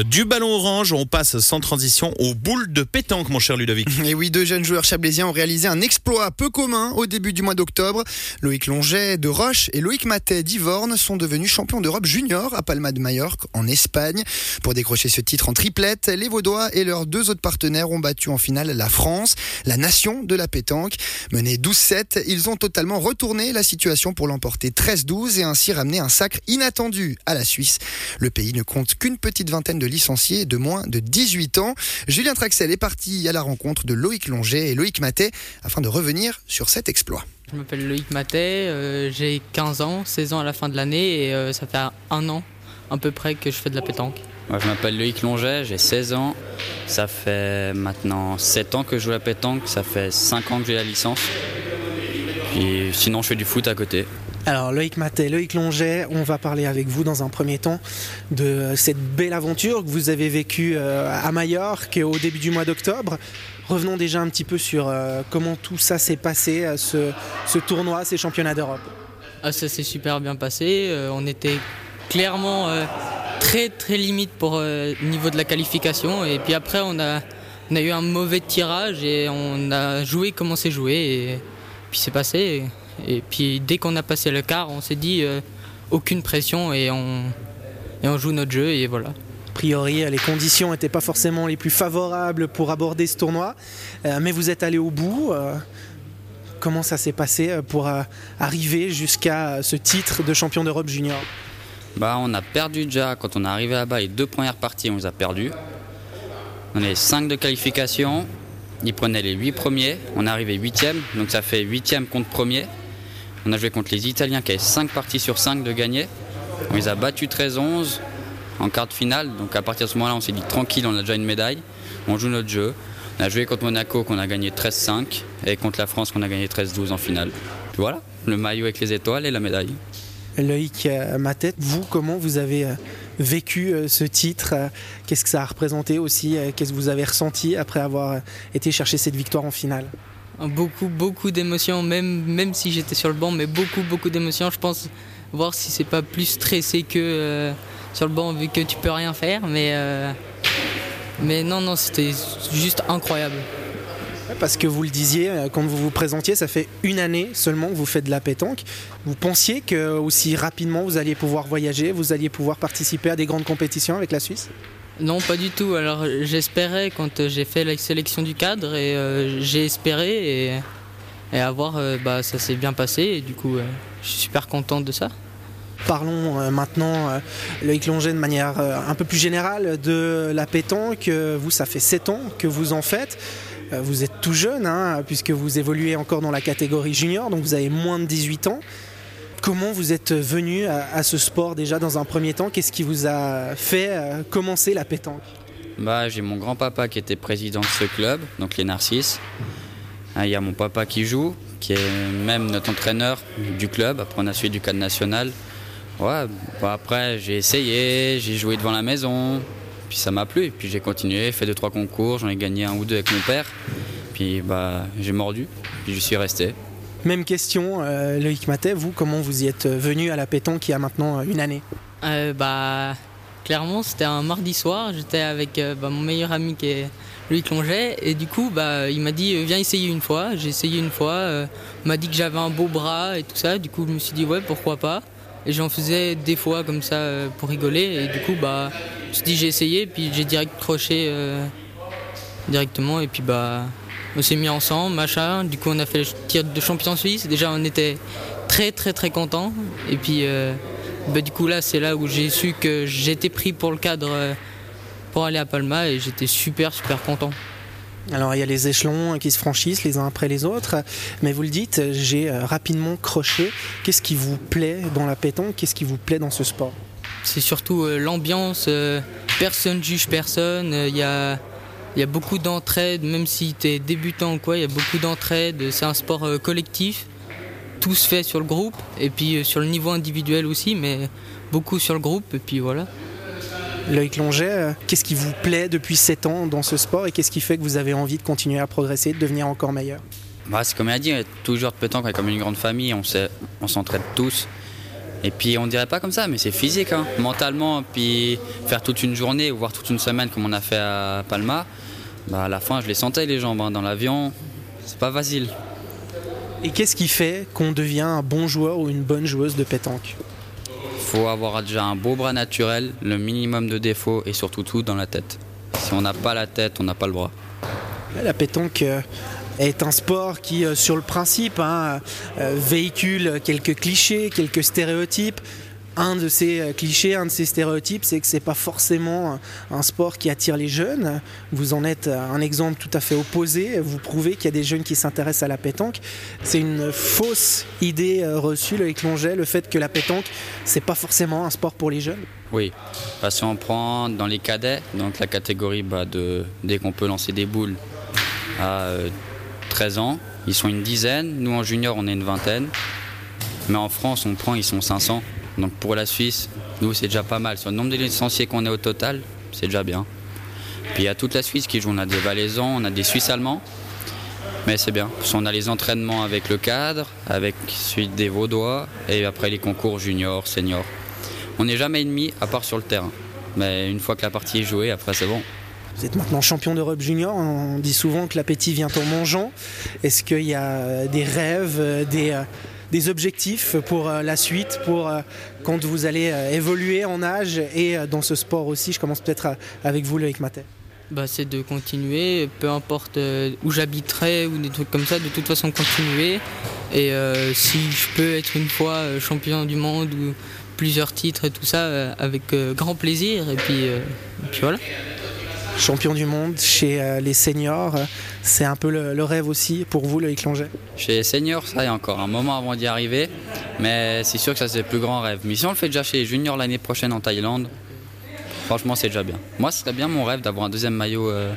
Euh, du ballon orange, on passe sans transition aux boules de pétanque, mon cher Ludovic. Et oui, deux jeunes joueurs chablaisiens ont réalisé un exploit peu commun au début du mois d'octobre. Loïc Longet de Roche et Loïc Matet d'Ivorne sont devenus champions d'Europe junior à Palma de Majorque en Espagne. Pour décrocher ce titre en triplette, les Vaudois et leurs deux autres partenaires ont battu en finale la France, la nation de la pétanque. Menés 12-7, ils ont totalement retourné la situation pour l'emporter 13-12 et ainsi ramener un sacre inattendu à la Suisse. Le pays ne compte qu'une petite vingtaine de licenciés de moins de 18 ans. Julien Traxel est parti à la rencontre de Loïc Longet et Loïc Matet afin de revenir sur cet exploit. Je m'appelle Loïc Matet, euh, j'ai 15 ans, 16 ans à la fin de l'année et euh, ça fait un an à peu près que je fais de la pétanque. Moi, je m'appelle Loïc Longet, j'ai 16 ans. Ça fait maintenant 7 ans que je joue à la pétanque, ça fait 5 ans que j'ai la licence. Puis sinon, je fais du foot à côté. Alors Loïc Matet, Loïc Longet, on va parler avec vous dans un premier temps de cette belle aventure que vous avez vécue euh, à Majorque au début du mois d'octobre. Revenons déjà un petit peu sur euh, comment tout ça s'est passé, euh, ce, tournoi, ces championnats d'Europe. Ah, ça s'est super bien passé. on était clairement très très limite pour le niveau de la qualification. Et puis après, on a, eu un mauvais tirage et on a joué comme on s'est joué. Et puis c'est passé. Puis dès qu'on a passé le quart, on s'est dit euh, aucune pression et on, et on joue notre jeu et voilà. A priori, les conditions n'étaient pas forcément les plus favorables pour aborder ce tournoi, euh, mais vous êtes allé au bout. Euh, comment ça s'est passé pour arriver jusqu'à ce titre de champion d'Europe junior? Bah, On a perdu déjà quand on est arrivé là-bas. Les deux premières parties, on les a perdues. On est 5 de qualification. Ils prenaient les 8 premiers. On est arrivé 8 donc ça fait 8 contre premier. On a joué contre les Italiens qui avaient 5 parties sur 5 de gagner. On les a battus 13-11 en quart de finale. Donc à partir de ce moment-là, on s'est dit tranquille, on a déjà une médaille. On joue notre jeu. On a joué contre Monaco qu'on a gagné 13-5 et contre la France qu'on a gagné 13-12 en finale. Voilà, le maillot avec les étoiles et la médaille. Loïc ma tête, vous, comment vous avez euh, vécu euh, ce titre Qu'est-ce que ça a représenté aussi Qu'est-ce que vous avez ressenti après avoir été chercher cette victoire en finale? Beaucoup, beaucoup d'émotions, même, même si j'étais sur le banc, mais beaucoup, beaucoup d'émotions. Je pense voir si c'est pas plus stressé que euh, sur le banc vu que tu peux rien faire. Mais, euh, mais non, non, c'était juste incroyable. Parce que vous le disiez, euh, quand vous vous présentiez, ça fait une année seulement que vous faites de la pétanque. Vous pensiez que aussi rapidement vous alliez pouvoir voyager, vous alliez pouvoir participer à des grandes compétitions avec la Suisse? Non, pas du tout. Alors j'espérais quand j'ai fait la sélection du cadre et euh, j'ai espéré et, à voir, euh, bah, ça s'est bien passé et du coup euh, je suis super contente de ça. Parlons maintenant, Loïc Longet, de manière un peu plus générale de la pétanque. Vous, ça fait 7 ans que vous en faites. Vous êtes tout jeune, hein, puisque vous évoluez encore dans la catégorie junior, donc vous avez moins de 18 ans. Comment vous êtes venu à, ce sport déjà dans un premier temps? Qu'est-ce qui vous a fait euh, commencer la pétanque? Bah, J'ai mon grand-papa qui était président de ce club, donc les Narcisses. Ah, il y a mon papa qui joue, qui est même notre entraîneur du club. Après, on a suivi du cadre national. Bah, après, j'ai essayé, j'ai joué devant la maison, puis ça m'a plu. Puis j'ai continué, fait deux trois concours, j'en ai gagné un ou deux avec mon père. Puis bah, j'ai mordu, puis je suis resté. Même question, euh, Loïc Matet, vous, comment vous y êtes venu à la pétanque il y a maintenant une année? Euh, bah, Clairement, c'était un mardi soir, j'étais avec euh, bah, mon meilleur ami qui est Loïc Longet, et du coup, bah, il m'a dit Viens essayer une fois. J'ai essayé une fois, il m'a dit que j'avais un beau bras et tout ça, du coup, je me suis dit Ouais, pourquoi pas. Et j'en faisais des fois comme ça pour rigoler, et du coup, bah, je me suis dit J'ai essayé, puis j'ai direct croché directement, et puis bah on s'est mis ensemble, machin. Du coup, on a fait le tir de champion suisse. Déjà, on était très, très, très contents. Et puis, euh, bah, du coup, là, c'est là où j'ai su que j'étais pris pour le cadre euh, pour aller à Palma et j'étais super, super content. Alors il y a les échelons qui se franchissent les uns après les autres, mais vous le dites, j'ai euh, rapidement croché. Qu'est-ce qui vous plaît dans la pétanque? Qu'est-ce qui vous plaît dans ce sport? C'est surtout l'ambiance, personne juge personne, il y a il y a beaucoup d'entraide, même si tu es débutant ou quoi, il y a beaucoup d'entraide. C'est un sport euh, collectif. Tout se fait sur le groupe et puis euh, sur le niveau individuel aussi, mais beaucoup sur le groupe. Et puis voilà. Loïc Longet, euh, qu'est-ce qui vous plaît depuis 7 ans dans ce sport et qu'est-ce qui fait que vous avez envie de continuer à progresser, de devenir encore meilleur? Bah, C'est comme il a dit, toujours de pétanque comme une grande famille, on s'entraide tous. Et puis on dirait pas comme ça, mais c'est physique. Hein. Mentalement, puis faire toute une journée ou voire toute une semaine comme on a fait à Palma, bah à la fin je les sentais les jambes hein. dans l'avion. C'est pas facile. Et qu'est-ce qui fait qu'on devient un bon joueur ou une bonne joueuse de pétanque? Il faut avoir déjà un beau bras naturel, le minimum de défauts et surtout tout dans la tête. Si on n'a pas la tête, on n'a pas le bras. La pétanque euh, est un sport qui, euh, sur le principe, hein, euh, véhicule quelques clichés, quelques stéréotypes. Un de ces euh, clichés, un de ces stéréotypes, c'est que c'est pas forcément un sport qui attire les jeunes. Vous en êtes un exemple tout à fait opposé. Vous prouvez qu'il y a des jeunes qui s'intéressent à la pétanque. C'est une fausse idée reçue, le Longet, le fait que la pétanque, c'est pas forcément un sport pour les jeunes. Oui, si on prend dans les cadets, donc la catégorie bah, dès qu'on peut lancer des boules à 13 ans. Ils sont une dizaine. Nous, en junior, on est une vingtaine. Mais en France, on prend, ils sont 500. Donc pour la Suisse, nous, c'est déjà pas mal. Sur le nombre de licenciés qu'on est au total, c'est déjà bien. Puis il y a toute la Suisse qui joue. On a des Valaisans, on a des Suisses allemands. Mais c'est bien. Parce on a les entraînements avec le cadre, avec suite des Vaudois, et après les concours junior, senior. On n'est jamais ennemi à part sur le terrain. Mais une fois que la partie est jouée, après c'est bon. Vous êtes maintenant champion d'Europe junior. On dit souvent que l'appétit vient en mangeant. Est-ce qu'il y a des rêves, des, des objectifs pour la suite, pour quand vous allez évoluer en âge et dans ce sport aussi? Je commence peut-être avec vous, Loïc Matet. Bah, c'est de continuer, peu importe où j'habiterai ou des trucs comme ça, de toute façon continuer. Et euh, si je peux être une fois champion du monde ou plusieurs titres et tout ça, avec grand plaisir. Et puis, et puis voilà champion du monde chez euh, les seniors. C'est un peu le, rêve aussi pour vous, le Longet Chez les seniors, ça y a encore un moment avant d'y arriver, mais c'est sûr que ça c'est le plus grand rêve. Mais si on le fait déjà chez les juniors l'année prochaine en Thaïlande, franchement c'est déjà bien. Moi, ce serait bien mon rêve d'avoir un deuxième maillot, euh,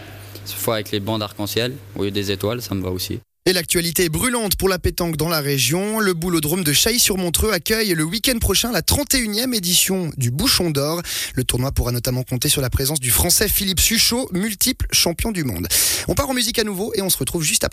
cette fois avec les bandes arc-en-ciel, au lieu des étoiles, ça me va aussi. Et l'actualité est brûlante pour la pétanque dans la région. Le boulodrome de Chailly-sur-Montreux accueille le week-end prochain la 31e édition du Bouchon d'Or. Le tournoi pourra notamment compter sur la présence du français Philippe Suchot, multiple champion du monde. On part en musique à nouveau et on se retrouve juste après.